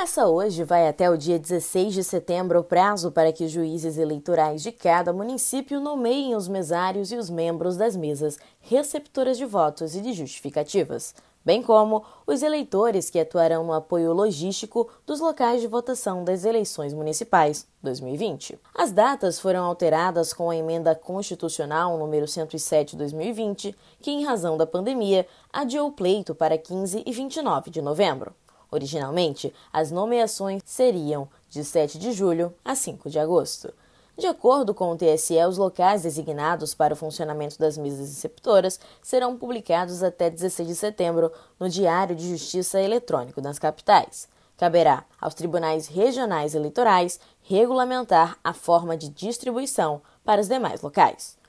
Começa hoje, vai até o dia 16 de setembro o prazo para que juízes eleitorais de cada município nomeiem os mesários e os membros das mesas receptoras de votos e de justificativas, bem como os eleitores que atuarão no apoio logístico dos locais de votação das eleições municipais 2020. As datas foram alteradas com a emenda constitucional número 107/2020, que em razão da pandemia adiou o pleito para 15 e 29 de novembro. Originalmente, as nomeações seriam de 7 de julho a 5 de agosto. De acordo com o TSE, os locais designados para o funcionamento das mesas receptoras serão publicados até 16 de setembro no Diário de Justiça Eletrônico das capitais. Caberá aos tribunais regionais eleitorais regulamentar a forma de distribuição para os demais locais.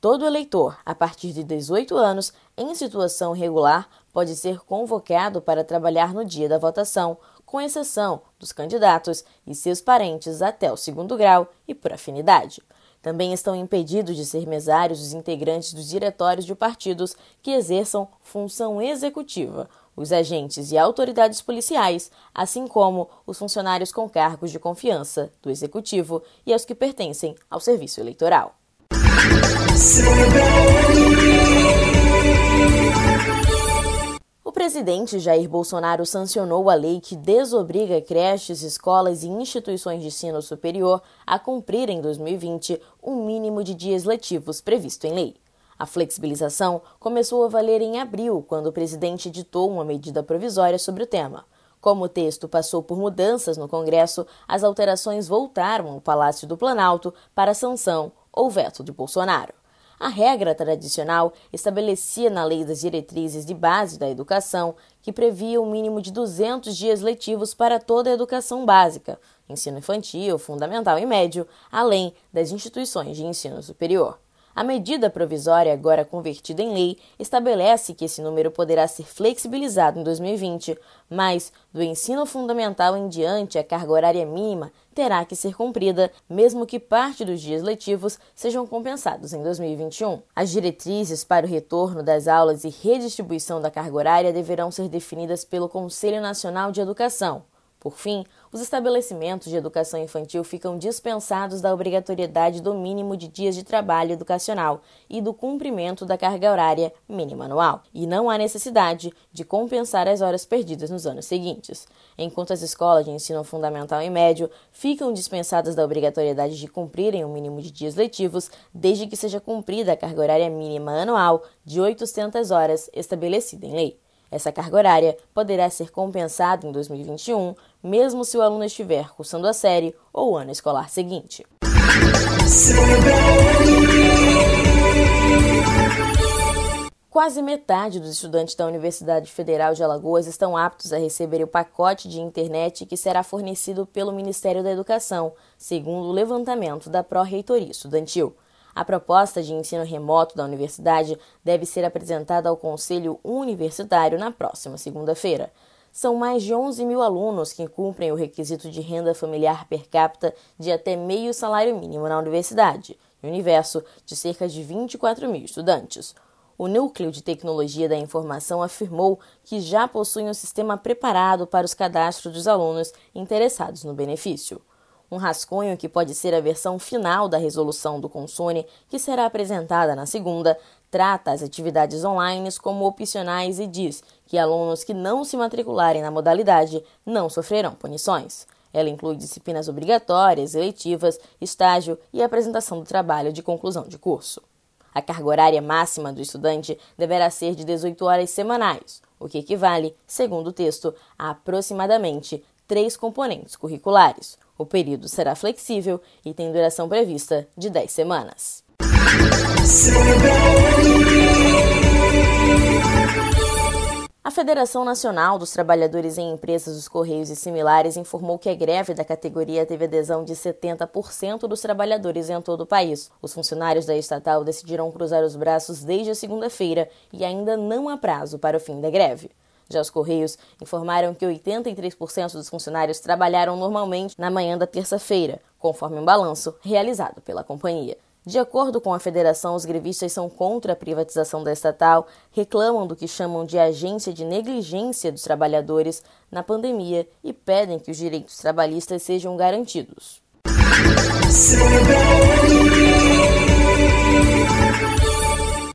Todo eleitor, a partir de 18 anos, em situação regular, pode ser convocado para trabalhar no dia da votação, com exceção dos candidatos e seus parentes até o segundo grau e por afinidade. Também estão impedidos de ser mesários os integrantes dos diretórios de partidos que exerçam função executiva, os agentes e autoridades policiais, assim como os funcionários com cargos de confiança do executivo e aos que pertencem ao serviço eleitoral. O presidente Jair Bolsonaro sancionou a lei que desobriga creches, escolas e instituições de ensino superior a cumprir em 2020 o um mínimo de dias letivos previsto em lei. A flexibilização começou a valer em abril, quando o presidente editou uma medida provisória sobre o tema. Como o texto passou por mudanças no Congresso, as alterações voltaram ao Palácio do Planalto para sanção ou veto de Bolsonaro. A regra tradicional estabelecia na Lei das Diretrizes de Base da Educação que previa um mínimo de 200 dias letivos para toda a educação básica, ensino infantil, fundamental e médio, além das instituições de ensino superior. A medida provisória, agora convertida em lei, estabelece que esse número poderá ser flexibilizado em 2020, mas do ensino fundamental em diante a carga horária mínima terá que ser cumprida, mesmo que parte dos dias letivos sejam compensados em 2021. As diretrizes para o retorno das aulas e redistribuição da carga horária deverão ser definidas pelo Conselho Nacional de Educação. Por fim, os estabelecimentos de educação infantil ficam dispensados da obrigatoriedade do mínimo de dias de trabalho educacional e do cumprimento da carga horária mínima anual, e não há necessidade de compensar as horas perdidas nos anos seguintes. Enquanto as escolas de ensino fundamental e médio ficam dispensadas da obrigatoriedade de cumprirem o mínimo de dias letivos, desde que seja cumprida a carga horária mínima anual de 800 horas estabelecida em lei. Essa carga horária poderá ser compensada em 2021, mesmo se o aluno estiver cursando a série ou o ano escolar seguinte. Quase metade dos estudantes da Universidade Federal de Alagoas estão aptos a receber o pacote de internet que será fornecido pelo Ministério da Educação, segundo o levantamento da Pró-Reitoria Estudantil. A proposta de ensino remoto da universidade deve ser apresentada ao Conselho Universitário na próxima segunda-feira. São mais de 11 mil alunos que cumprem o requisito de renda familiar per capita de até meio salário mínimo na universidade, e universo de cerca de 24 mil estudantes. O Núcleo de Tecnologia da Informação afirmou que já possui um sistema preparado para os cadastros dos alunos interessados no benefício um rascunho que pode ser a versão final da resolução do Consune, que será apresentada na segunda, trata as atividades online como opcionais e diz que alunos que não se matricularem na modalidade não sofrerão punições. Ela inclui disciplinas obrigatórias, eletivas, estágio e apresentação do trabalho de conclusão de curso. A carga horária máxima do estudante deverá ser de 18 horas semanais, o que equivale, segundo o texto, a aproximadamente três componentes curriculares, o período será flexível e tem duração prevista de 10 semanas. A Federação Nacional dos Trabalhadores em Empresas dos Correios e similares informou que a greve da categoria teve adesão de 70% dos trabalhadores em todo o país. Os funcionários da estatal decidiram cruzar os braços desde a segunda-feira e ainda não há prazo para o fim da greve. Já os Correios informaram que 83% dos funcionários trabalharam normalmente na manhã da terça-feira, conforme um balanço realizado pela companhia. De acordo com a federação, os grevistas são contra a privatização da estatal, reclamam do que chamam de agência de negligência dos trabalhadores na pandemia e pedem que os direitos trabalhistas sejam garantidos.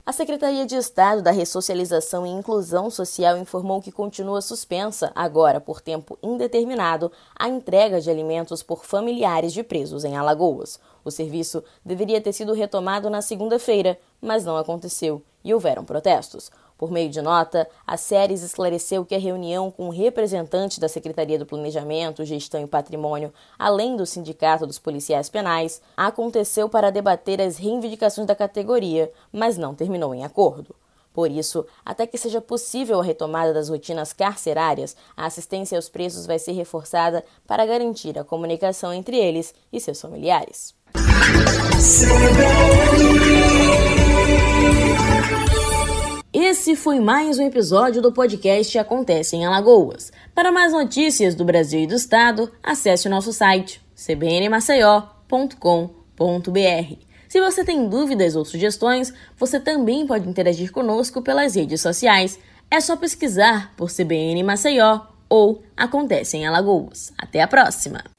A Secretaria de Estado da Ressocialização e Inclusão Social informou que continua suspensa, agora por tempo indeterminado, a entrega de alimentos por familiares de presos em Alagoas. O serviço deveria ter sido retomado na segunda-feira, mas não aconteceu e houveram protestos. Por meio de nota, a Séries esclareceu que a reunião com representantes da Secretaria do Planejamento, Gestão e Patrimônio, além do Sindicato dos Policiais Penais, aconteceu para debater as reivindicações da categoria, mas não terminou em acordo. Por isso, até que seja possível a retomada das rotinas carcerárias, a assistência aos presos vai ser reforçada para garantir a comunicação entre eles e seus familiares. Foi mais um episódio do podcast Acontece em Alagoas. Para mais notícias do Brasil e do Estado, acesse o nosso site cbnmaceió.com.br. Se você tem dúvidas ou sugestões, você também pode interagir conosco pelas redes sociais. É só pesquisar por CBN Maceió ou Acontece em Alagoas. Até a próxima!